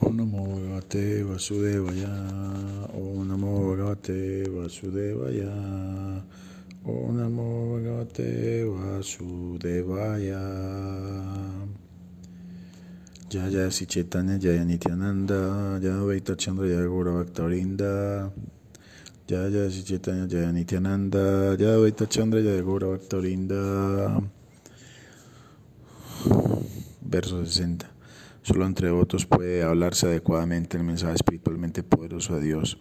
Om Namo Bhagavate Vasudevaya Om Namo Bhagavate Vasudevaya Om Bhagavate Vasudevaya. Jaya Si Chaitanya Jaya Nityananda Jaya Vaita Chandra Jaya Gura Bhaktarinda Jaya Si Chaitanya Jaya Nityananda Jaya Vaita Chandra Jaya Gura Verso 60 Solo entre devotos puede hablarse adecuadamente el mensaje espiritualmente poderoso de Dios,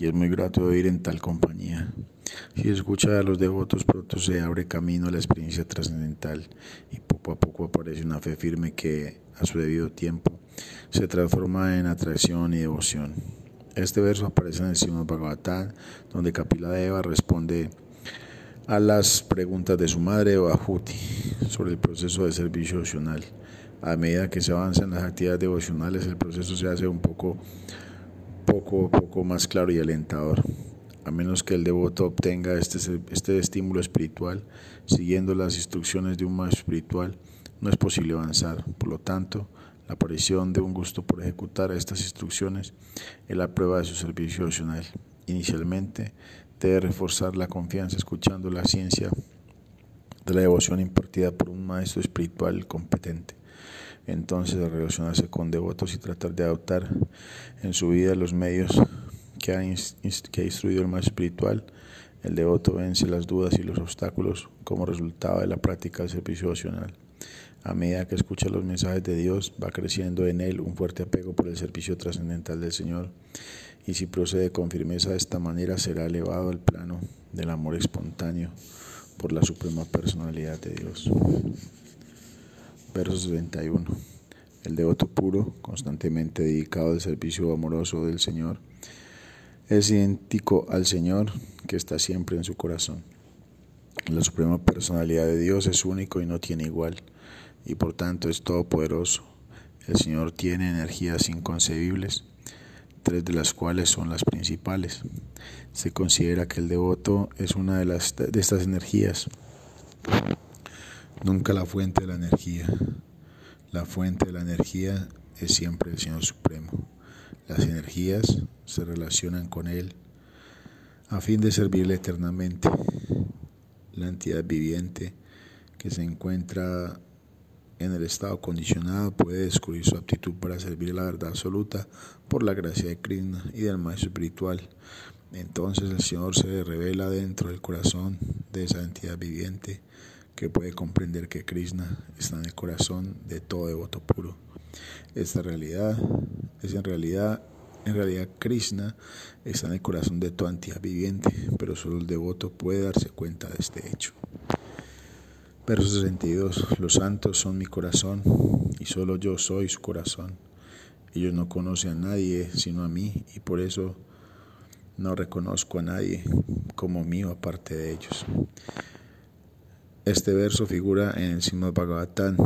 y es muy grato oír en tal compañía. Si escucha a los devotos, pronto se abre camino a la experiencia trascendental, y poco a poco aparece una fe firme que, a su debido tiempo, se transforma en atracción y devoción. Este verso aparece en el Srimad Bhagavatam, donde Kapila Deva responde a las preguntas de su madre Bahuti sobre el proceso de servicio opcional a medida que se avanzan las actividades devocionales, el proceso se hace un poco, poco, poco más claro y alentador. A menos que el devoto obtenga este, este estímulo espiritual, siguiendo las instrucciones de un maestro espiritual, no es posible avanzar. Por lo tanto, la aparición de un gusto por ejecutar estas instrucciones es la prueba de su servicio devocional. Inicialmente, debe reforzar la confianza escuchando la ciencia de la devoción impartida por un maestro espiritual competente entonces relacionarse con devotos y tratar de adoptar en su vida los medios que ha, que ha instruido el más espiritual, el devoto vence las dudas y los obstáculos como resultado de la práctica del servicio devocional. A medida que escucha los mensajes de Dios, va creciendo en él un fuerte apego por el servicio trascendental del Señor. Y si procede con firmeza de esta manera, será elevado al plano del amor espontáneo por la suprema personalidad de Dios. Verso 71. El devoto puro, constantemente dedicado al servicio amoroso del Señor, es idéntico al Señor que está siempre en su corazón. La suprema personalidad de Dios es único y no tiene igual, y por tanto es todopoderoso. El Señor tiene energías inconcebibles, tres de las cuales son las principales. Se considera que el devoto es una de, las, de estas energías nunca la fuente de la energía. La fuente de la energía es siempre el Señor Supremo. Las energías se relacionan con Él a fin de servirle eternamente. La entidad viviente que se encuentra en el estado condicionado puede descubrir su aptitud para servir la verdad absoluta por la gracia de Krishna y del maestro espiritual. Entonces el Señor se revela dentro del corazón de esa entidad viviente que puede comprender que Krishna está en el corazón de todo devoto puro. Esta realidad es en realidad, en realidad Krishna está en el corazón de todo entidad viviente, pero solo el devoto puede darse cuenta de este hecho. Verso 62. Los santos son mi corazón y solo yo soy su corazón. Ellos no conocen a nadie sino a mí y por eso no reconozco a nadie como mío aparte de ellos. Este verso figura en el Srimad Bhagavatam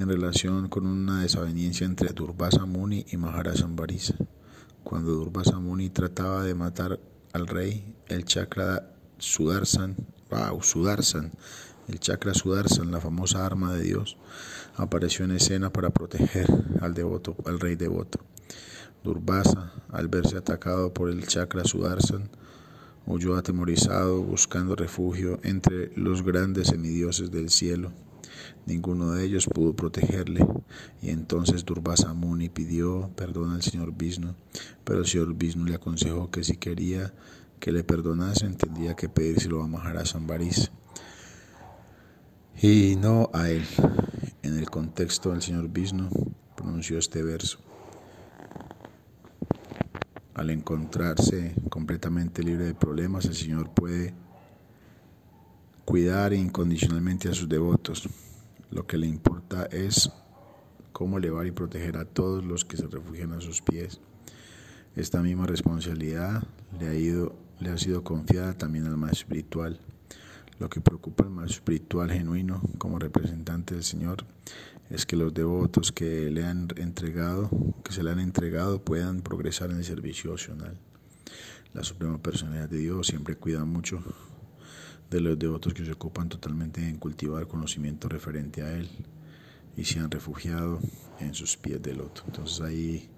en relación con una desaveniencia entre Durvasa Muni y Maharaj Ambarisa. Cuando Durvasa Muni trataba de matar al rey, el chakra Sudarsan, wow, Sudarsan, el chakra Sudarsan, la famosa arma de Dios, apareció en escena para proteger al devoto, al rey devoto. Durvasa, al verse atacado por el chakra Sudarsan, Huyó atemorizado buscando refugio entre los grandes semidioses del cielo. Ninguno de ellos pudo protegerle, y entonces Durvasa pidió perdón al señor Vishnu, pero el señor Vishnu le aconsejó que si quería que le perdonase, tendría que pedírselo a Maharaj y no a él. En el contexto del señor Vishnu pronunció este verso al encontrarse completamente libre de problemas, el Señor puede cuidar incondicionalmente a sus devotos. Lo que le importa es cómo elevar y proteger a todos los que se refugian a sus pies. Esta misma responsabilidad le ha, ido, le ha sido confiada también al más espiritual. Lo que preocupa al más espiritual genuino como representante del Señor es que los devotos que le han entregado, que se le han entregado, puedan progresar en el servicio opcional. La Suprema Personalidad de Dios siempre cuida mucho de los devotos que se ocupan totalmente en cultivar conocimiento referente a Él y se han refugiado en sus pies de loto. Entonces ahí,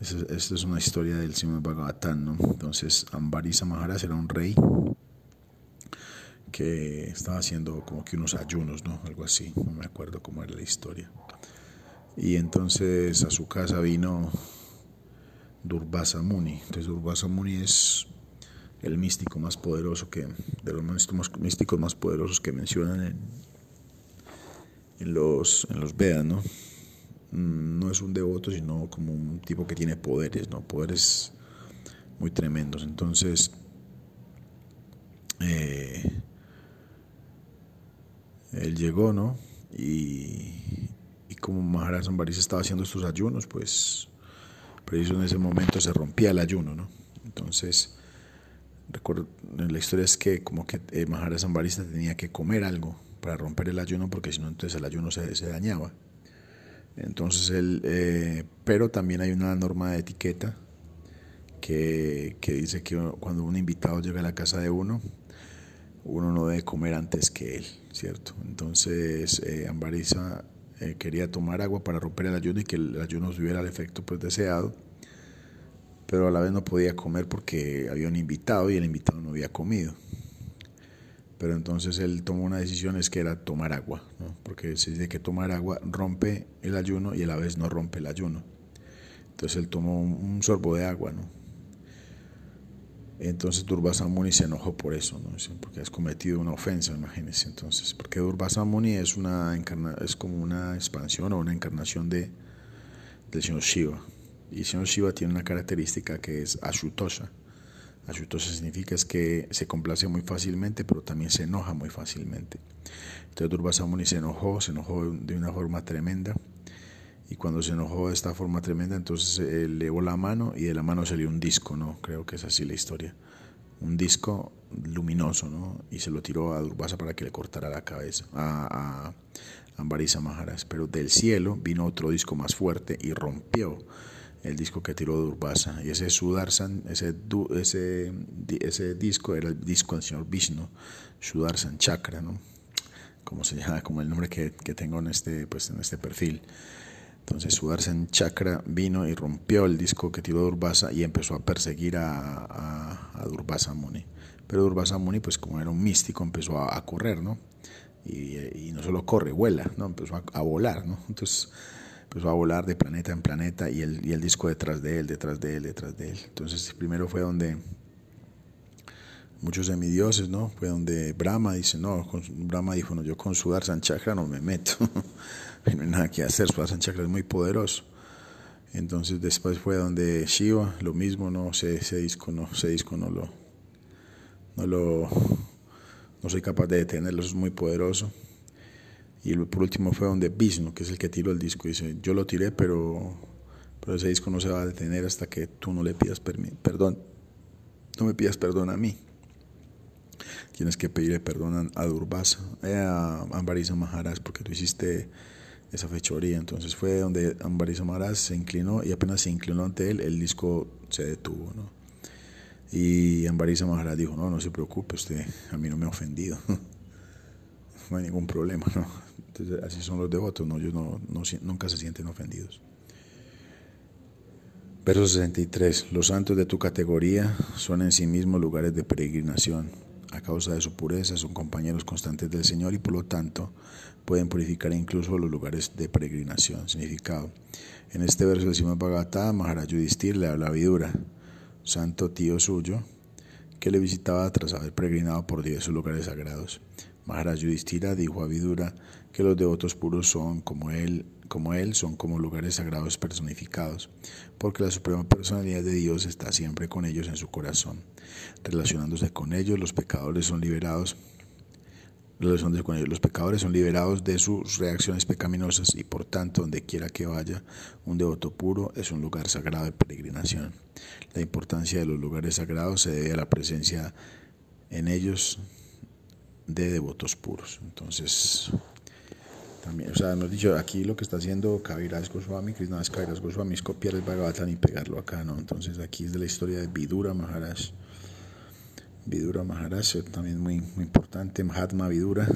esta es una historia del Srimad Bhagavatam, ¿no? Entonces Ambarisa Maharaj era un rey que estaba haciendo como que unos ayunos, ¿no? Algo así, no me acuerdo cómo era la historia. Y entonces a su casa vino Durvasa Muni. Entonces Durvasa Muni es el místico más poderoso que, de los místicos más poderosos que mencionan en, los, en los Vedas, ¿no? Mm, no es un devoto, sino como un tipo que tiene poderes, ¿no? Poderes muy tremendos. Entonces, eh, él llegó, ¿no? Y, y como Maharaj Zambaris estaba haciendo estos ayunos, pues preciso en ese momento se rompía el ayuno, ¿no? Entonces, recuerdo, la historia es que como que eh, Maharaj tenía que comer algo para romper el ayuno, porque si no, entonces el ayuno se, se dañaba. Entonces, él, eh, pero también hay una norma de etiqueta que, que dice que cuando un invitado llega a la casa de uno, uno no debe comer antes que él, ¿cierto? Entonces, eh, Ambariza eh, quería tomar agua para romper el ayuno y que el ayuno tuviera el efecto pues, deseado, pero a la vez no podía comer porque había un invitado y el invitado no había comido. Pero entonces él tomó una decisión, es que era tomar agua, ¿no? porque se dice que tomar agua rompe el ayuno y a la vez no rompe el ayuno. Entonces él tomó un, un sorbo de agua, ¿no? Entonces Durvasamuni se enojó por eso, ¿no? porque has cometido una ofensa, imagínense. Entonces, porque Durvasamuni es, una es como una expansión o una encarnación de, del señor Shiva. Y el señor Shiva tiene una característica que es Ashutosha. Ashutosha significa es que se complace muy fácilmente, pero también se enoja muy fácilmente. Entonces Durvasamuni se enojó, se enojó de una forma tremenda y cuando se enojó de esta forma tremenda, entonces elevó la mano y de la mano salió un disco, ¿no? Creo que es así la historia. Un disco luminoso, ¿no? Y se lo tiró a Durvasa para que le cortara la cabeza a, a Ambarisa Maharaj. Pero del cielo vino otro disco más fuerte y rompió el disco que tiró Durvasa. Y ese Sudarsan, ese, ese, ese disco era el disco del señor Vishnu, Sudarsan Chakra, ¿no? Como se llama, como el nombre que, que tengo en este, pues, en este perfil. Entonces Sudarshan Chakra vino y rompió el disco que tiró Durvasa y empezó a perseguir a, a, Durvasa Muni. Pero Durvasa Muni, pues como era un místico, empezó a, correr, ¿no? Y, no solo corre, vuela, ¿no? Empezó a, volar, ¿no? Entonces empezó a volar de planeta en planeta y el, disco detrás de él, detrás de él, detrás de él. Entonces primero fue donde muchos semidioses, ¿no? Fue donde Brahma dice, no, Brahma dijo, no, yo con Sudarshan Chakra no me meto. no hay nada que hacer, su Chakra es muy poderoso. Entonces después fue donde Shiva, lo mismo, no sé, ese disco no, ese disco no lo, no lo, no soy capaz de detenerlo, es muy poderoso. Y por último fue donde Vishnu, que es el que tiró el disco, dice, yo lo tiré, pero, pero ese disco no se va a detener hasta que tú no le pidas perdón, no me pidas perdón a mí. Tienes que pedirle perdón a Durvasa, eh, a Ambarisa Maharaj, porque tú hiciste esa fechoría. Entonces fue donde Ambarisa Maharaj se inclinó y apenas se inclinó ante él, el disco se detuvo. ¿no? Y Ambarisa Maharaj dijo, no, no se preocupe, usted a mí no me ha ofendido. no hay ningún problema. ¿no? Entonces, así son los devotos, ¿no? ellos no, no, nunca se sienten ofendidos. Verso 63. Los santos de tu categoría son en sí mismos lugares de peregrinación. A causa de su pureza son compañeros constantes del Señor y por lo tanto pueden purificar incluso los lugares de peregrinación. Significado. En este verso del Simón Bhagavatam, Maharaj le habla a Vidura, santo tío suyo, que le visitaba tras haber peregrinado por diversos lugares sagrados. Maharaj Yudhisthira dijo a Vidura que los devotos puros son como él, como él, son como lugares sagrados personificados, porque la suprema personalidad de Dios está siempre con ellos en su corazón. Relacionándose con ellos, los pecadores son liberados los pecadores son liberados de sus reacciones pecaminosas y por tanto, donde quiera que vaya, un devoto puro es un lugar sagrado de peregrinación. La importancia de los lugares sagrados se debe a la presencia en ellos de devotos puros. Entonces, o sea, hemos dicho aquí lo que está haciendo Kaviraj Goswami, Krishna Kaviraj Goswami es copiar el Bhagavatam y pegarlo acá, ¿no? Entonces, aquí es de la historia de Vidura Maharaj Vidura Maharaj, también muy, muy importante, Mahatma Vidura,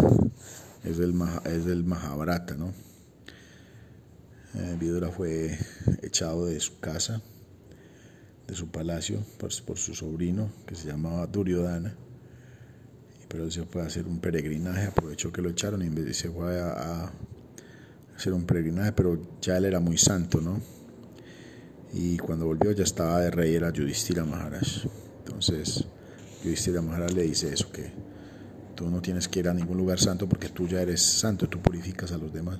es del, es del Mahabharata, ¿no? Eh, Vidura fue echado de su casa, de su palacio, por, su sobrino, que se llamaba Duryodhana. Pero se fue a hacer un peregrinaje, aprovechó que lo echaron y se fue a, hacer un peregrinaje, pero ya él era muy santo, ¿no? Y cuando volvió ya estaba de rey, era Yudhishthira Maharaj. Entonces, Yudhishthira Maharaj le dice eso, que tú no tienes que ir a ningún lugar santo porque tú ya eres santo, tú purificas a los demás.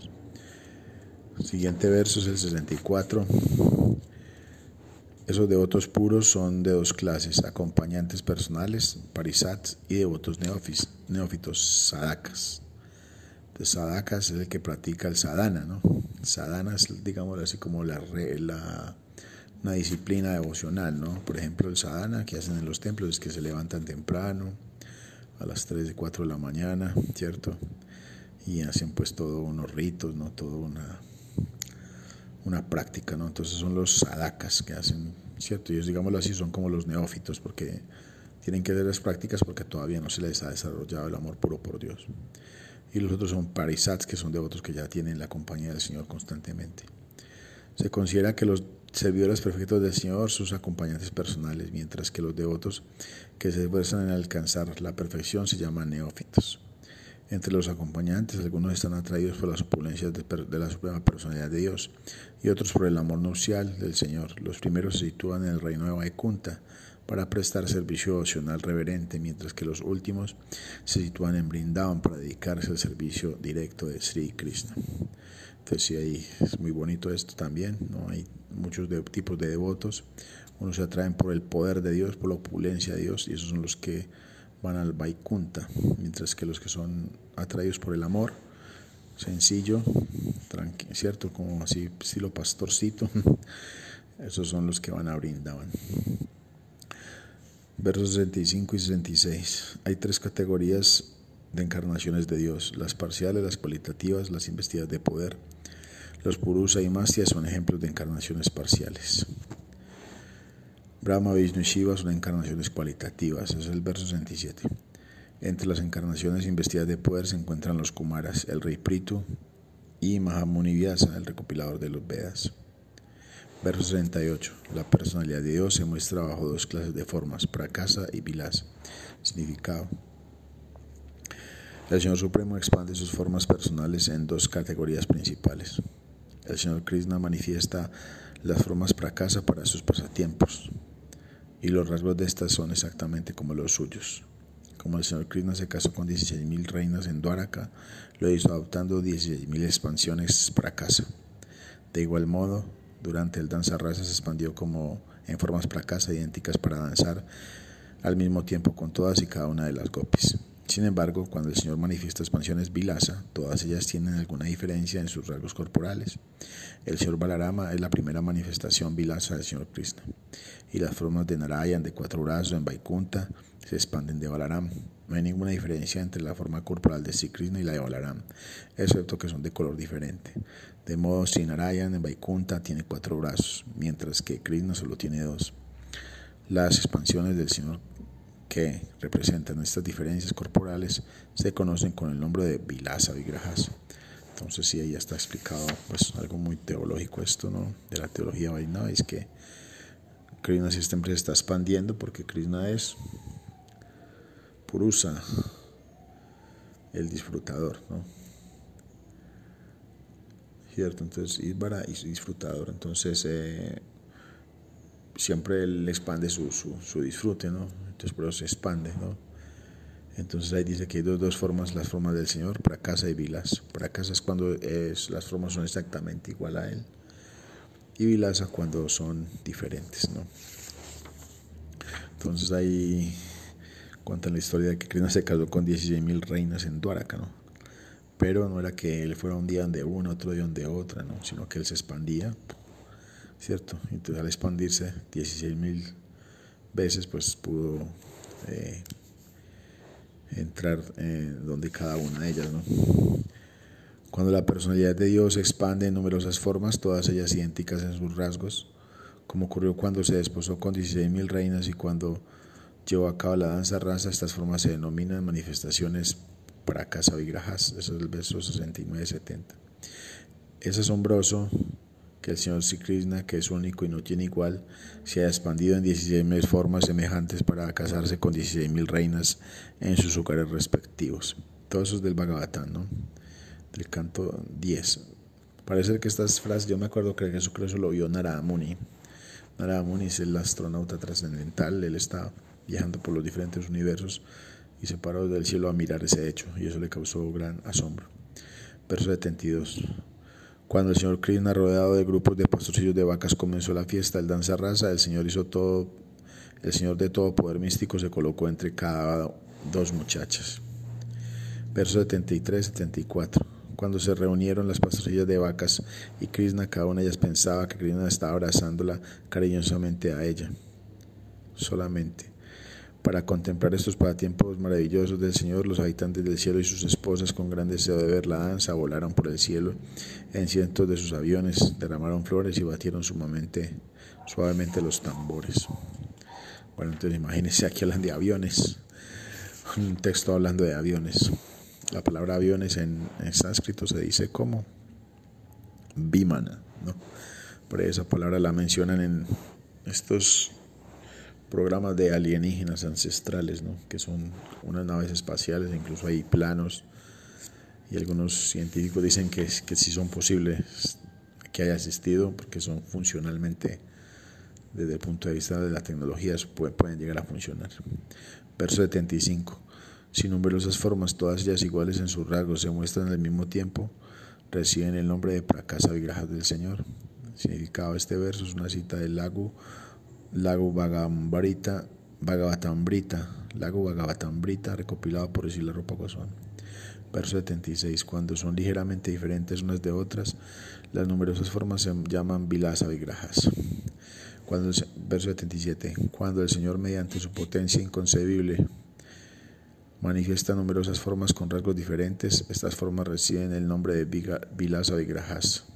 siguiente verso es el 64. Esos devotos puros son de dos clases, acompañantes personales, parisats, y devotos neófitos, sadakas. Entonces, sadakas es el que practica el sadhana, ¿no? Sadhana es, digamos así, como la, la, una disciplina devocional, ¿no? Por ejemplo, el sadhana que hacen en los templos es que se levantan temprano, a las 3 y 4 de la mañana, ¿cierto? Y hacen pues todos unos ritos, ¿no? Todo una una práctica, ¿no? Entonces son los sadakas que hacen, ¿cierto? Ellos, digámoslo así, son como los neófitos, porque tienen que hacer las prácticas porque todavía no se les ha desarrollado el amor puro por Dios. Y los otros son parisats, que son devotos que ya tienen la compañía del Señor constantemente. Se considera que los servidores perfectos del Señor, sus acompañantes personales, mientras que los devotos que se esfuerzan en alcanzar la perfección se llaman neófitos. Entre los acompañantes, algunos están atraídos por las opulencias de, la Suprema Personalidad de Dios y otros por el amor nupcial del Señor. Los primeros se sitúan en el reino de Vaikunta para prestar servicio opcional reverente, mientras que los últimos se sitúan en Brindavan para dedicarse al servicio directo de Sri Krishna. Entonces sí, ahí es muy bonito esto también, ¿no? Hay muchos tipos de devotos, unos se atraen por el poder de Dios, por la opulencia de Dios, y esos son los que van al Vaikunta, mientras que los que son atraídos por el amor, sencillo, ¿cierto? Como así, estilo pastorcito, esos son los que van a Brindavan. Versos 65 y 66. Hay tres categorías de encarnaciones de Dios, las parciales, las cualitativas, las investidas de poder. Los Purusa y Mastya son ejemplos de encarnaciones parciales. Brahma, Vishnu y Shiva son encarnaciones cualitativas, es el verso 67. Entre las encarnaciones investidas de poder se encuentran los Kumaras, el rey Pritu y Mahamuni Vyasa, el recopilador de los Vedas. Verso 68. La personalidad de Dios se muestra bajo dos clases de formas, prakasa y vilas. Significado. El Señor Supremo expande sus formas personales en dos categorías principales. El Señor Krishna manifiesta las formas prakasa para sus pasatiempos, y los rasgos de estas son exactamente como los suyos. Como el señor Krishna se casó con 16.000 reinas en Dwaraka, lo hizo adoptando 16.000 expansiones para casa. De igual modo, durante el danza raza se expandió como en formas para casa idénticas para danzar al mismo tiempo con todas y cada una de las gopis. Sin embargo, cuando el Señor manifiesta expansiones vilasa, todas ellas tienen alguna diferencia en sus rasgos corporales. El Señor Balarama es la primera manifestación vilasa del Señor Krishna, y las formas de Narayan de cuatro brazos en Vaikunta se expanden de Balaram. No hay ninguna diferencia entre la forma corporal de Sri Krishna y la de Balaram, excepto que son de color diferente. De modo, si Narayan en Vaikunta tiene cuatro brazos, mientras que Krishna solo tiene dos. Las expansiones del Señor que representan estas diferencias corporales se conocen con el nombre de Vilasa Vigrajas. Entonces sí, ahí está explicado pues algo muy teológico esto, ¿no? De la teología Vaishnava, es que Krishna siempre se está expandiendo porque Krishna es Purusa, el disfrutador, ¿no? ¿Cierto? Entonces, Isvara y disfrutador. Entonces, eh, siempre él expande su, su, disfrute, ¿no? Entonces por eso se expande, ¿no? Entonces ahí dice que hay dos, dos formas, las formas del Señor, para casa y vilas. Para casa es cuando es, las formas son exactamente igual a Él. Y vilasa cuando son diferentes, ¿no? Entonces ahí cuentan la historia de que Krishna se casó con 16.000 reinas en Dwaraka, ¿no? Pero no era que él fuera un día donde una, otro día donde otra, ¿no? Sino que él se expandía ¿cierto? Entonces al expandirse 16 mil veces, pues pudo eh, entrar en donde cada una de ellas, ¿no? Cuando la personalidad de Dios se expande en numerosas formas, todas ellas idénticas en sus rasgos, como ocurrió cuando se desposó con 16 mil reinas y cuando llevó a cabo la danza raza, estas formas se denominan manifestaciones para casa vigrajas, eso es el verso 69-70. Es asombroso que el Señor Krishna, que es único y no tiene igual, se ha expandido en 16.000 formas semejantes para casarse con 16.000 reinas en sus hogares respectivos. Todo eso es del Bhagavatam, ¿no? Del canto 10. Parece que estas frases, yo me acuerdo que eso lo vio Narada Muni. Narada Muni es el astronauta trascendental, él está viajando por los diferentes universos y se paró del cielo a mirar ese hecho y eso le causó gran asombro. Verso 72. Cuando el señor Krishna, rodeado de grupos de pastorcillos de vacas, comenzó la fiesta, el danza raza, el señor hizo todo, el señor de todo poder místico se colocó entre cada dos muchachas. Verso 73-74. Cuando se reunieron las pastorcillas de vacas y Krishna, cada una de ellas pensaba que Krishna estaba abrazándola cariñosamente a ella. Solamente. Para contemplar estos pasatiempos maravillosos del Señor, los habitantes del cielo y sus esposas, con gran deseo de ver la danza, volaron por el cielo en cientos de sus aviones, derramaron flores y batieron sumamente, suavemente los tambores. Bueno, entonces imagínense, aquí hablan de aviones, un texto hablando de aviones. La palabra aviones en, sánscrito se dice como bimana, ¿no? Por esa palabra la mencionan en estos programas de alienígenas ancestrales, ¿no? que son unas naves espaciales, incluso hay planos, y algunos científicos dicen que, que sí son posibles que haya existido, porque son funcionalmente, desde el punto de vista de la tecnología, pueden llegar a funcionar. Verso 75. Sin numerosas formas, todas ellas iguales en sus rasgos, se muestran al mismo tiempo, reciben el nombre de Prakasa Vigrajas del Señor. significado de este verso es una cita del lago Lago Bhagavatambrita, Lago Bhagavatambrita, recopilado por la Ropa Gozón. Verso 76. Cuando son ligeramente diferentes unas de otras, las numerosas formas se llaman Vilasa. Cuando verso 77. Cuando el Señor, mediante su potencia inconcebible, manifiesta numerosas formas con rasgos diferentes, estas formas reciben el nombre de Vilasa Vigrajas.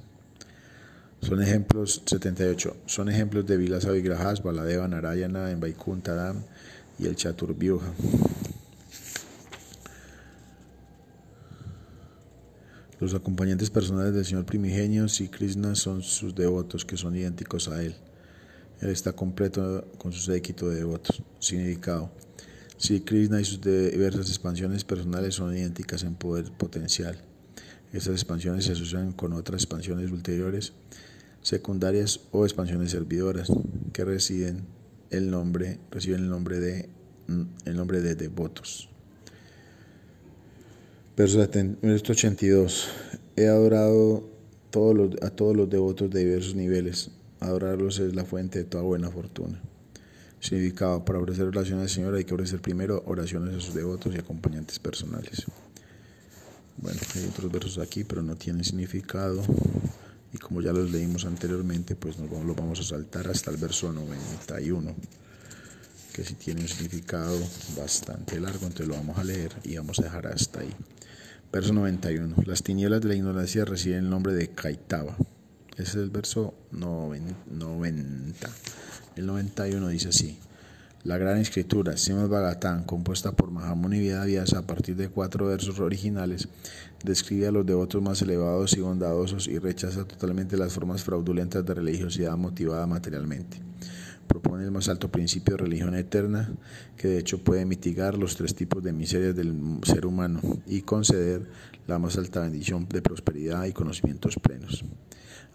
Son ejemplos 78. Son ejemplos de Vilasa Vigrajas, Baladeva, Narayana, en Vaikunta y el Chaturvyuha. Los acompañantes personales del Señor primigenio, y Krishna, son sus devotos que son idénticos a Él. Él está completo con su séquito de devotos. Significado. Si Krishna y sus diversas expansiones personales son idénticas en poder potencial. Estas expansiones se asocian con otras expansiones ulteriores secundarias o expansiones servidoras que residen el nombre, reciben el nombre de, el nombre de devotos. Verso 82. He adorado todos a todos los devotos de diversos niveles. Adorarlos es la fuente de toda buena fortuna. Significado, para ofrecer oración al Señor hay que ofrecer primero oraciones a sus devotos y acompañantes personales. Bueno, hay otros versos aquí, pero no tienen significado y como ya los leímos anteriormente, pues nos lo vamos a saltar hasta el verso 91, que si tiene un significado bastante largo, entonces lo vamos a leer y vamos a dejar hasta ahí. Verso 91. Las tinieblas de la ignorancia reciben el nombre de Kaitaba. Ese es el verso 90. El 91 dice así. La gran escritura, Srimad Bhagavatam, compuesta por Mahamuni Vyasa a partir de cuatro versos originales, describe a los devotos más elevados y bondadosos y rechaza totalmente las formas fraudulentas de religiosidad motivada materialmente. Propone el más alto principio de religión eterna, que de hecho puede mitigar los tres tipos de miserias del ser humano y conceder la más alta bendición de prosperidad y conocimientos plenos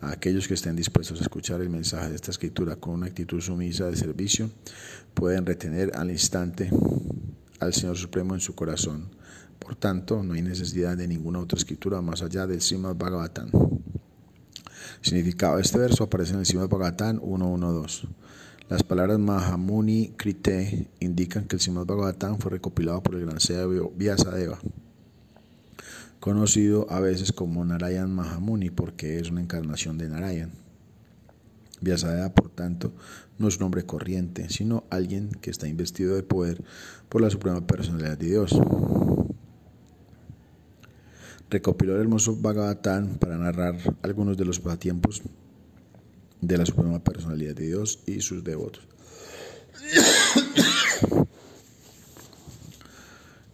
a aquellos que estén dispuestos a escuchar el mensaje de esta escritura con una actitud sumisa de servicio, pueden retener al instante al Señor Supremo en su corazón. Por tanto, no hay necesidad de ninguna otra escritura más allá del Srimad Bhagavatam. Significado este verso aparece en el Srimad Bhagavatam 1.1.2. Las palabras Mahamuni Krite indican que el Srimad Bhagavatam fue recopilado por el gran sabio Vyasadeva conocido a veces como Narayan Mahamuni porque es una encarnación de Narayan. Vyasadeva, por tanto, no es un hombre corriente, sino alguien que está investido de poder por la suprema personalidad de Dios. Recopiló el hermoso Bhagavatam para narrar algunos de los pasatiempos de la suprema personalidad de Dios y sus devotos.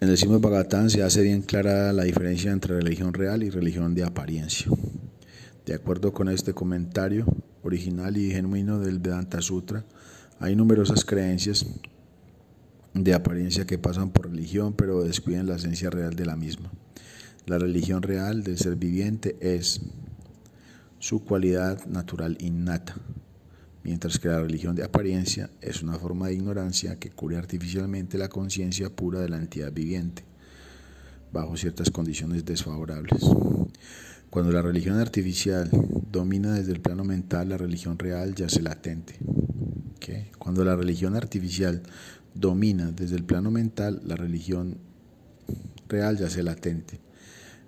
En el Simo Bhagavatam se hace bien clara la diferencia entre religión real y religión de apariencia. De acuerdo con este comentario original y genuino del Vedanta Sutra, hay numerosas creencias de apariencia que pasan por religión pero descuiden la esencia real de la misma. La religión real del ser viviente es su cualidad natural innata, mientras que la religión de apariencia es una forma de ignorancia que cubre artificialmente la conciencia pura de la entidad viviente, bajo ciertas condiciones desfavorables. Cuando la religión artificial domina desde el plano mental, la religión real yace latente. Cuando la religión artificial domina desde el plano mental, la religión real yace latente.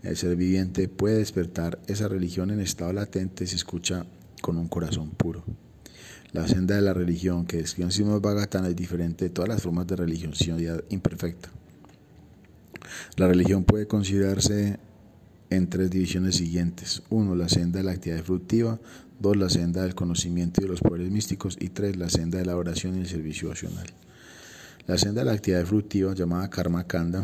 El ser viviente puede despertar esa religión en estado latente si escucha con un corazón puro. La senda de la religión que describe Simón Bhagatana es diferente de todas las formas de religiosidad imperfecta. La religión puede considerarse en tres divisiones siguientes. Uno, la senda de la actividad fructiva. Dos, la senda del conocimiento y de los poderes místicos. Y tres, la senda de la oración y el servicio opcional. La senda de la actividad fructiva, llamada Karma Kanda,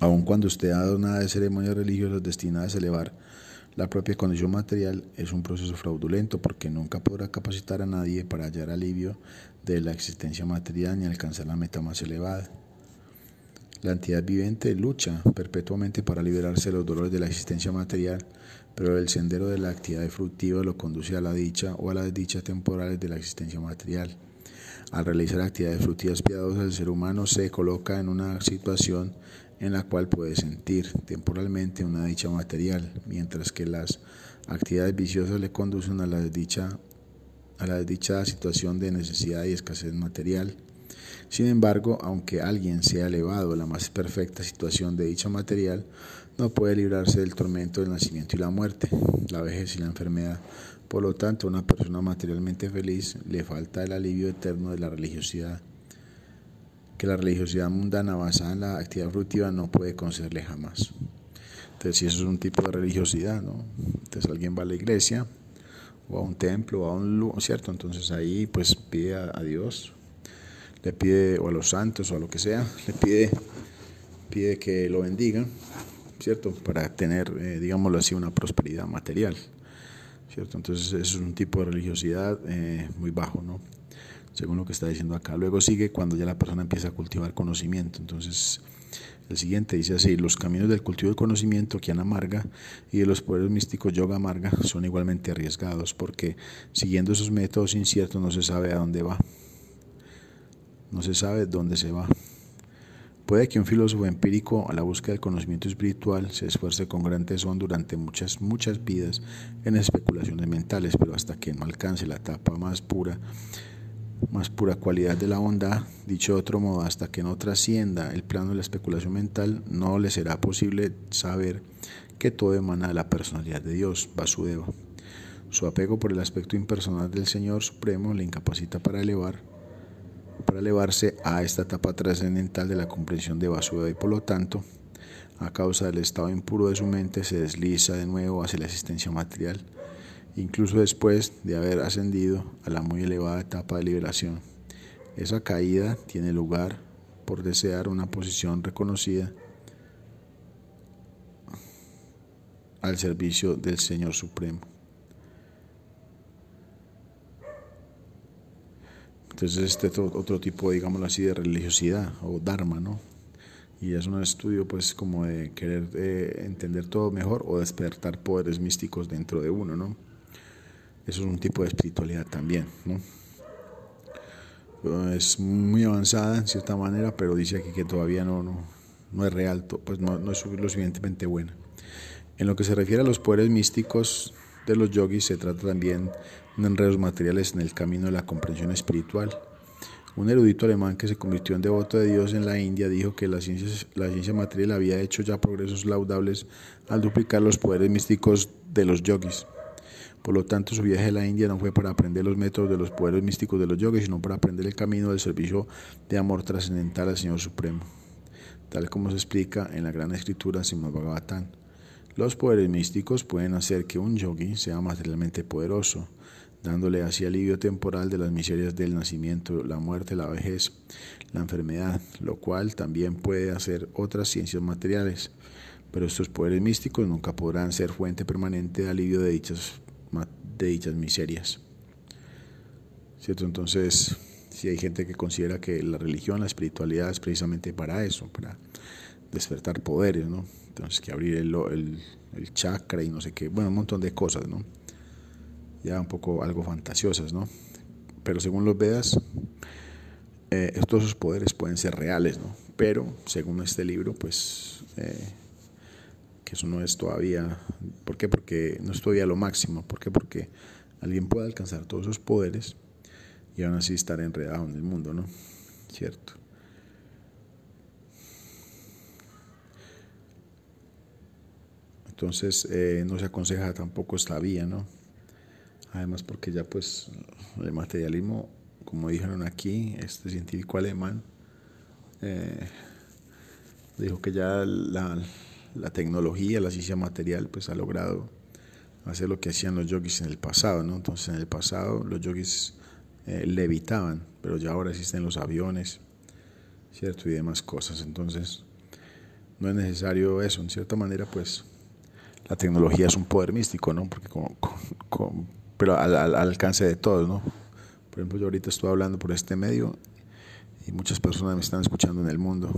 aun cuando usted ha nada de ceremonias religiosas destinadas a elevar la propia condición material, es un proceso fraudulento porque nunca podrá capacitar a nadie para hallar alivio de la existencia material ni alcanzar la meta más elevada. La entidad viviente lucha perpetuamente para liberarse de los dolores de la existencia material, pero el sendero de la actividad fructiva lo conduce a la dicha o a las dichas temporales de la existencia material. Al realizar actividades fructivas piadosas, el ser humano se coloca en una situación en la cual puede sentir temporalmente una dicha material, mientras que las actividades viciosas le conducen a la desdicha, a la desdichada situación de necesidad y escasez material. Sin embargo, aunque alguien sea elevado a la más perfecta situación de dicha material, no puede librarse del tormento del nacimiento y la muerte, la vejez y la enfermedad. Por lo tanto, a una persona materialmente feliz le falta el alivio eterno de la religiosidad que la religiosidad mundana basada en la actividad fructiva no puede concederle jamás. Entonces, si eso es un tipo de religiosidad, ¿no? Entonces alguien va a la iglesia o a un templo o a un lugar, ¿cierto? Entonces ahí pues pide a, Dios, le pide o a los santos o a lo que sea, le pide, pide que lo bendigan, ¿cierto? Para tener, eh, digámoslo así, una prosperidad material, ¿cierto? Entonces eso es un tipo de religiosidad eh, muy bajo, ¿no? Según lo que está diciendo acá. Luego sigue cuando ya la persona empieza a cultivar conocimiento. Entonces, el siguiente dice así, los caminos del cultivo del conocimiento, Kiana Amarga, y de los poderes místicos Yoga Amarga son igualmente arriesgados, porque siguiendo esos métodos inciertos no se sabe a dónde va. No se sabe dónde se va. Puede que un filósofo empírico a la búsqueda del conocimiento espiritual se esfuerce con gran tesón durante muchas, muchas vidas en especulaciones mentales, pero hasta que no alcance la etapa más pura más pura cualidad de la bondad, dicho de otro modo, hasta que no trascienda el plano de la especulación mental, no le será posible saber que todo emana de la personalidad de Dios, Vasudeva. Su apego por el aspecto impersonal del Señor Supremo le incapacita para elevar para elevarse a esta etapa trascendental de la comprensión de Vasudeva y por lo tanto, a causa del estado impuro de su mente, se desliza de nuevo hacia la existencia material incluso después de haber ascendido a la muy elevada etapa de liberación. Esa caída tiene lugar por desear una posición reconocida al servicio del Señor Supremo. Entonces este es otro tipo, digámoslo así, de religiosidad o dharma, ¿no? Y es un estudio pues como de querer eh, entender todo mejor o despertar poderes místicos dentro de uno, ¿no? Eso es un tipo de espiritualidad también, ¿no? Es muy avanzada en cierta manera, pero dice aquí que todavía no, no, es real, pues no, no es lo suficientemente buena. En lo que se refiere a los poderes místicos de los yogis, se trata también de enredos materiales en el camino de la comprensión espiritual. Un erudito alemán que se convirtió en devoto de Dios en la India dijo que la ciencia, la ciencia material había hecho ya progresos laudables al duplicar los poderes místicos de los yogis. Por lo tanto, su viaje a la India no fue para aprender los métodos de los poderes místicos de los yogis, sino para aprender el camino del servicio de amor trascendental al Señor Supremo, tal como se explica en la gran escritura Srimad Bhagavatam. Los poderes místicos pueden hacer que un yogi sea materialmente poderoso, dándole así alivio temporal de las miserias del nacimiento, la muerte, la vejez, la enfermedad, lo cual también puede hacer otras ciencias materiales pero estos poderes místicos nunca podrán ser fuente permanente de alivio de dichas, de dichas miserias. ¿Cierto? Entonces, si hay gente que considera que la religión, la espiritualidad es precisamente para eso, para despertar poderes, ¿no? Entonces, que abrir el, el, chakra y no sé qué, bueno, un montón de cosas, ¿no? Ya un poco algo fantasiosas, ¿no? Pero según los Vedas, eh, esos poderes pueden ser reales, ¿no? Pero según este libro, pues eh, que eso no es todavía, ¿por qué? Porque no es todavía lo máximo, ¿por qué? Porque alguien puede alcanzar todos esos poderes y aún así estar enredado en el mundo, ¿no? ¿Cierto? Entonces eh, no se aconseja tampoco esta vía, ¿no? Además porque ya pues el materialismo como dijeron aquí, este científico alemán eh, dijo que ya la, tecnología, la ciencia material, pues ha logrado hacer lo que hacían los yogis en el pasado, ¿no? Entonces en el pasado los yogis eh, levitaban, pero ya ahora existen los aviones, ¿cierto? Y demás cosas. Entonces no es necesario eso. En cierta manera, pues la tecnología es un poder místico, ¿no? Porque pero al, al alcance de todos, ¿no? Por ejemplo, yo ahorita estoy hablando por este medio y muchas personas me están escuchando en el mundo.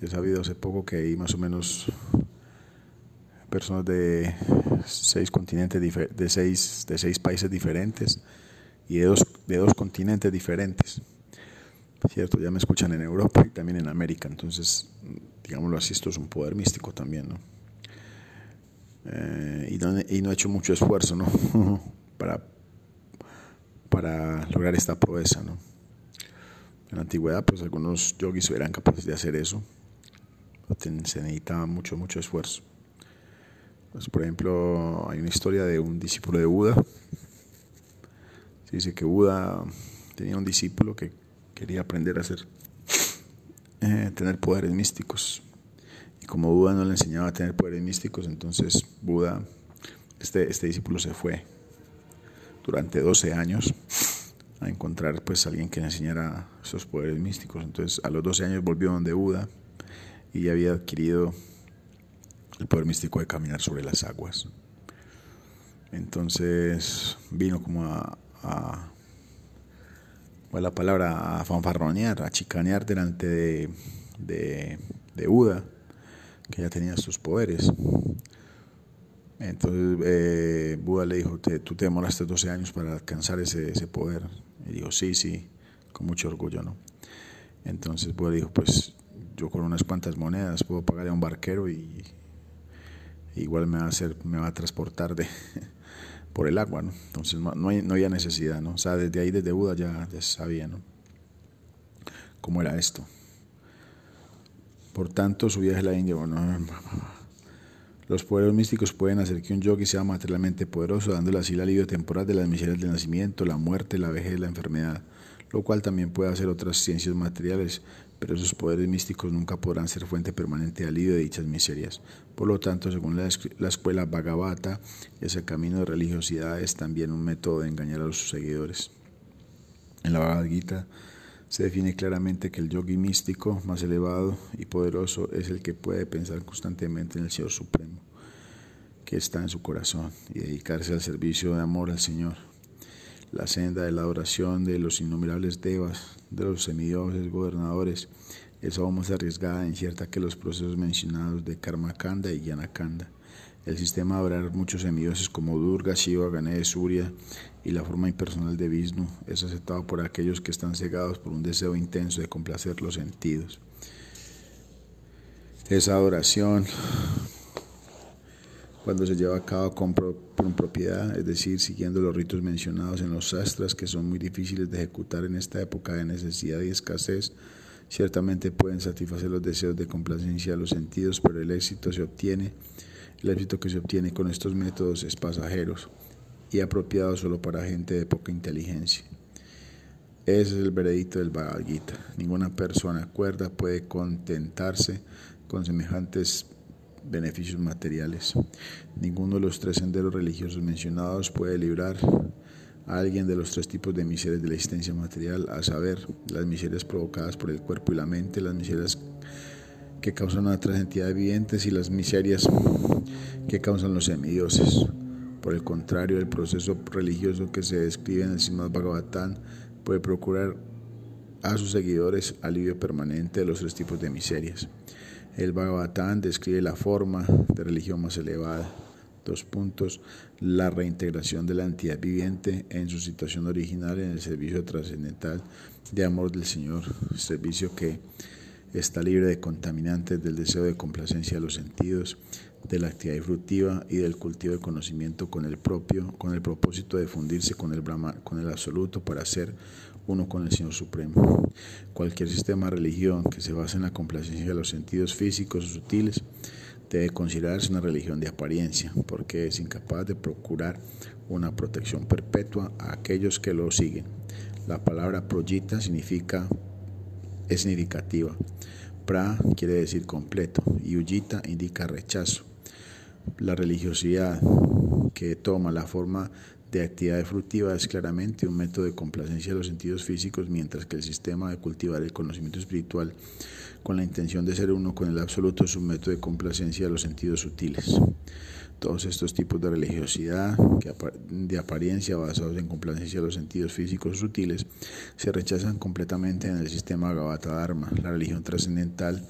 He sabido hace poco que hay más o menos personas de seis continentes de seis, de seis países diferentes y de dos, de dos continentes diferentes. Cierto, ya me escuchan en Europa y también en América, entonces, digámoslo así, esto es un poder místico también, ¿no? Eh, y, no y no he hecho mucho esfuerzo, ¿no? para para lograr esta proeza. ¿no? En la antigüedad, pues algunos yogis eran capaces de hacer eso. Se necesitaba mucho, mucho esfuerzo. Pues, por ejemplo, hay una historia de un discípulo de Buda. Se dice que Buda tenía un discípulo que quería aprender a hacer, eh, tener poderes místicos. Y como Buda no le enseñaba a tener poderes místicos, entonces Buda, este, este discípulo se fue durante 12 años a encontrar pues alguien que le enseñara esos poderes místicos. Entonces a los 12 años volvió donde Buda y había adquirido el poder místico de caminar sobre las aguas. Entonces vino como a, a la palabra? A fanfarronear, a chicanear delante de, de, de Buda, que ya tenía sus poderes. Entonces eh, Buda le dijo, tú te demoraste 12 años para alcanzar ese, ese poder. Y dijo, sí, sí, con mucho orgullo, ¿no? Entonces Buda dijo, pues yo con unas cuantas monedas puedo pagarle a un barquero y igual me va a hacer, me va a transportar de, por el agua, ¿no? Entonces no, no, había necesidad, ¿no? O sea, desde ahí, desde Buda ya, ya sabía, ¿no? Cómo era esto. Por tanto, su viaje a la India, bueno, los poderes místicos pueden hacer que un yogi sea materialmente poderoso, dándole así el alivio temporal de las miserias del nacimiento, la muerte, la vejez, la enfermedad, lo cual también puede hacer otras ciencias materiales, pero esos poderes místicos nunca podrán ser fuente permanente de alivio de dichas miserias. Por lo tanto, según la, escuela Bhagavata, ese camino de religiosidad es también un método de engañar a los seguidores. En la Bhagavad Gita, se define claramente que el yogi místico más elevado y poderoso es el que puede pensar constantemente en el Señor Supremo, que está en su corazón, y dedicarse al servicio de amor al Señor. La senda de la adoración de los innumerables devas, de los semidioses gobernadores, es aún más arriesgada e incierta que los procesos mencionados de Karma Kanda y Kanda. El sistema de adorar muchos semidioses como Durga, Shiva, Ganesh, Surya y la forma impersonal de Vishnu es aceptado por aquellos que están cegados por un deseo intenso de complacer los sentidos. Esa adoración, cuando se lleva a cabo con, propiedad, es decir, siguiendo los ritos mencionados en los sastras, que son muy difíciles de ejecutar en esta época de necesidad y escasez, ciertamente pueden satisfacer los deseos de complacencia de los sentidos, pero el éxito se obtiene, el éxito que se obtiene con estos métodos es pasajero y apropiado solo para gente de poca inteligencia. Ese es el veredicto del Bhagavad Gita. Ninguna persona cuerda puede contentarse con semejantes beneficios materiales. Ninguno de los tres senderos religiosos mencionados puede librar a alguien de los tres tipos de miserias de la existencia material, a saber, las miserias provocadas por el cuerpo y la mente, las miserias que causan otras entidades vivientes y las miserias que causan los semidioses. Por el contrario, el proceso religioso que se describe en el Srimad Bhagavatam puede procurar a sus seguidores alivio permanente de los tres tipos de miserias. El Bhagavatam describe la forma de religión más elevada. Dos puntos. La reintegración de la entidad viviente en su situación original en el servicio trascendental de amor del Señor, servicio que está libre de contaminantes del deseo de complacencia de los sentidos, de la actividad fructiva y del cultivo de conocimiento con el propio, con el propósito de fundirse con el Brahma, con el absoluto para ser uno con el Señor Supremo. Cualquier sistema de religión que se base en la complacencia de los sentidos físicos o sutiles debe considerarse una religión de apariencia, porque es incapaz de procurar una protección perpetua a aquellos que lo siguen. La palabra projita significa es significativa. Pra quiere decir completo y Ujita indica rechazo. La religiosidad que toma la forma de actividad fructiva es claramente un método de complacencia de los sentidos físicos, mientras que el sistema de cultivar el conocimiento espiritual con la intención de ser uno con el absoluto es un método de complacencia de los sentidos sutiles. Todos estos tipos de religiosidad, de apariencia basados en complacencia de los sentidos físicos sutiles, se rechazan completamente en el sistema Gavata Dharma, la religión trascendental,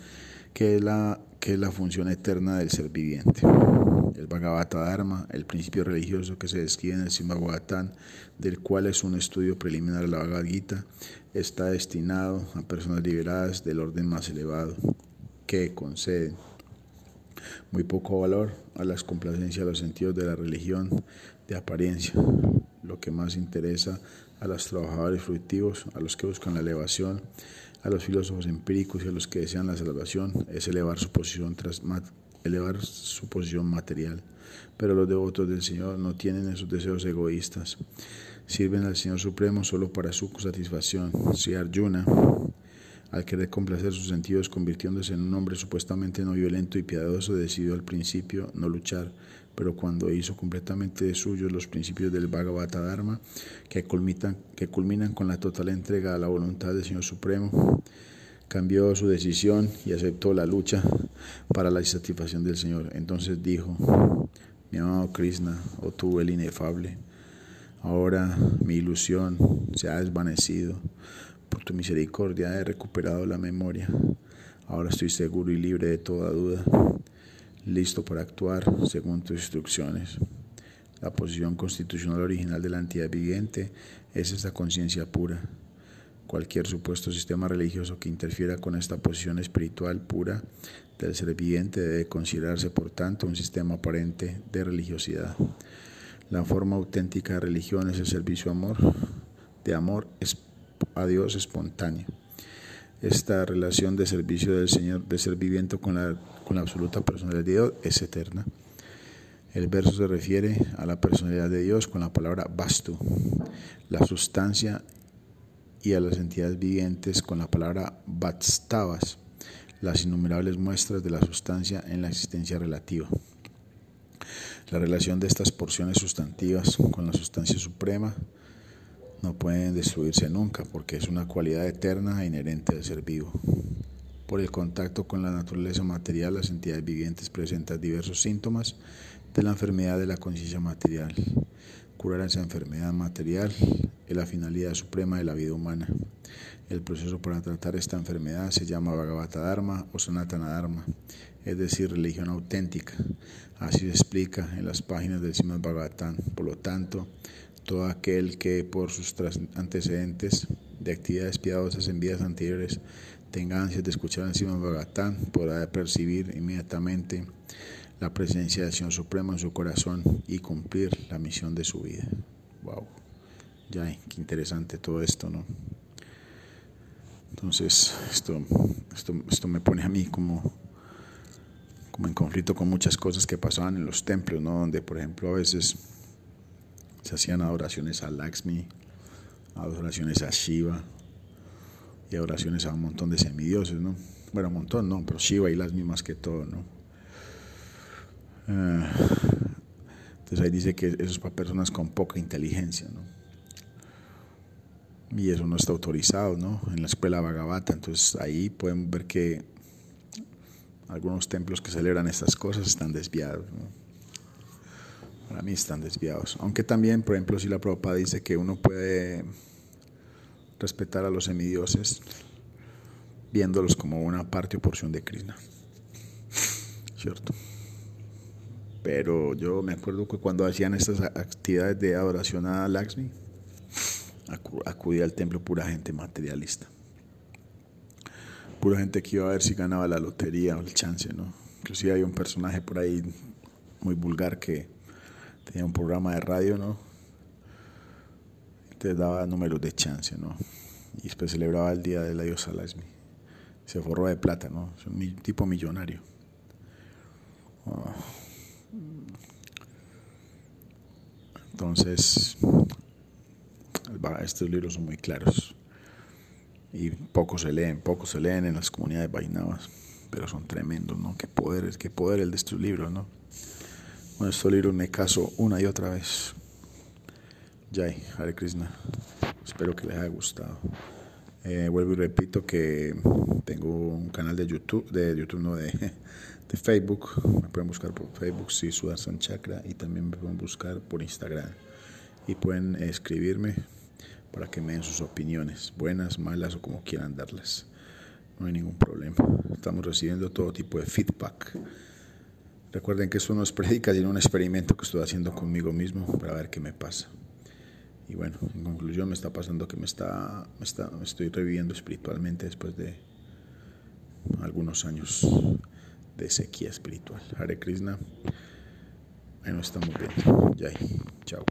que es la, que es la función eterna del ser viviente. El Bhagavata Dharma, el principio religioso que se describe en el Simbhagavatam, del cual es un estudio preliminar de la Bhagavad Gita, está destinado a personas liberadas del orden más elevado, que conceden muy poco valor a las complacencias a los sentidos de la religión de apariencia. Lo que más interesa a los trabajadores fructivos, a los que buscan la elevación, a los filósofos empíricos y a los que desean la salvación es elevar su posición, tras, elevar su posición material. Pero los devotos del Señor no tienen esos deseos egoístas. Sirven al Señor Supremo solo para su satisfacción. Si Arjuna al querer complacer sus sentidos, convirtiéndose en un hombre supuestamente no violento y piadoso, decidió al principio no luchar, pero cuando hizo completamente suyos los principios del Bhagavata Dharma, que que culminan con la total entrega a la voluntad del Señor Supremo, cambió su decisión y aceptó la lucha para la satisfacción del Señor. Entonces dijo, mi amado Krishna, o oh tú el inefable, ahora mi ilusión se ha desvanecido por tu misericordia he recuperado la memoria. Ahora estoy seguro y libre de toda duda, listo para actuar según tus instrucciones. La posición constitucional original de la entidad viviente es esta conciencia pura. Cualquier supuesto sistema religioso que interfiera con esta posición espiritual pura del ser viviente debe considerarse, por tanto, un sistema aparente de religiosidad. La forma auténtica de religión es el servicio amor, de amor a Dios espontáneo. Esta relación de servicio del Señor, de ser viviente con la, con la absoluta personalidad de Dios, es eterna. El verso se refiere a la personalidad de Dios con la palabra bastu, la sustancia, y a las entidades vivientes con la palabra batstavas, las innumerables muestras de la sustancia en la existencia relativa. La relación de estas porciones sustantivas con la sustancia suprema no pueden destruirse nunca porque es una cualidad eterna e inherente del ser vivo. Por el contacto con la naturaleza material, las entidades vivientes presentan diversos síntomas de la enfermedad de la conciencia material. Curar esa enfermedad material es la finalidad suprema de la vida humana. El proceso para tratar esta enfermedad se llama Bhagavata Dharma o Sanatana Dharma, es decir, religión auténtica. Así se explica en las páginas del Srimad Bhagavatam. Por lo tanto, todo aquel que por sus antecedentes de actividades piadosas en vidas anteriores tenga ansias de escuchar encima de Bagatán, podrá percibir inmediatamente la presencia del Señor Supremo en su corazón y cumplir la misión de su vida. Wow, ya, qué interesante todo esto, ¿no? Entonces, esto, esto, esto me pone a mí como, como en conflicto con muchas cosas que pasaban en los templos, ¿no? Donde, por ejemplo, a veces se hacían adoraciones a Lakshmi, adoraciones a Shiva y adoraciones a un montón de semidioses, ¿no? Bueno, un montón, no, pero Shiva y Lakshmi más que todo, ¿no? Ah, entonces ahí dice que eso es para personas con poca inteligencia, ¿no? Y eso no está autorizado, ¿no? En la escuela Bhagavata, entonces ahí pueden ver que algunos templos que celebran estas cosas están desviados. Para mí están desviados. Aunque también, por ejemplo, si la Prabhupada dice que uno puede respetar a los semidioses viéndolos como una parte o porción de Krishna. ¿Cierto? Pero yo me acuerdo que cuando hacían estas actividades de adoración a Lakshmi, acudía al templo pura gente materialista. Pura gente que iba a ver si ganaba la lotería o el chance, ¿no? Inclusive hay un personaje por ahí muy vulgar que tenía un programa de radio, ¿no? Te daba números de chance, ¿no? Y después celebraba el día de la diosa Lakshmi. Se forró de plata, ¿no? Es un tipo millonario. Ah. Entonces, estos libros son muy claros y pocos se leen, pocos se leen en las comunidades vainavas, pero son tremendos, ¿no? Qué poder, qué poder el de estos libros, ¿no? Bueno, estos libros me caso una y otra vez. Jai, Hare Krishna. Espero que les haya gustado. Eh, vuelvo y repito que tengo un canal de YouTube, de YouTube no, de, de Facebook. Me pueden buscar por Facebook, sí, Sudarshan Chakra, y también me pueden buscar por Instagram. Y pueden escribirme para que me den sus opiniones, buenas, malas o como quieran darlas. No hay ningún problema. Estamos recibiendo todo tipo de feedback. Recuerden que eso no es prédica, sino un experimento que estoy haciendo conmigo mismo para ver qué me pasa. Y bueno, en conclusión me está pasando que me está, me está estoy reviviendo espiritualmente después de algunos años de sequía espiritual. Hare Krishna. Nos estamos viendo. Jai. Chao.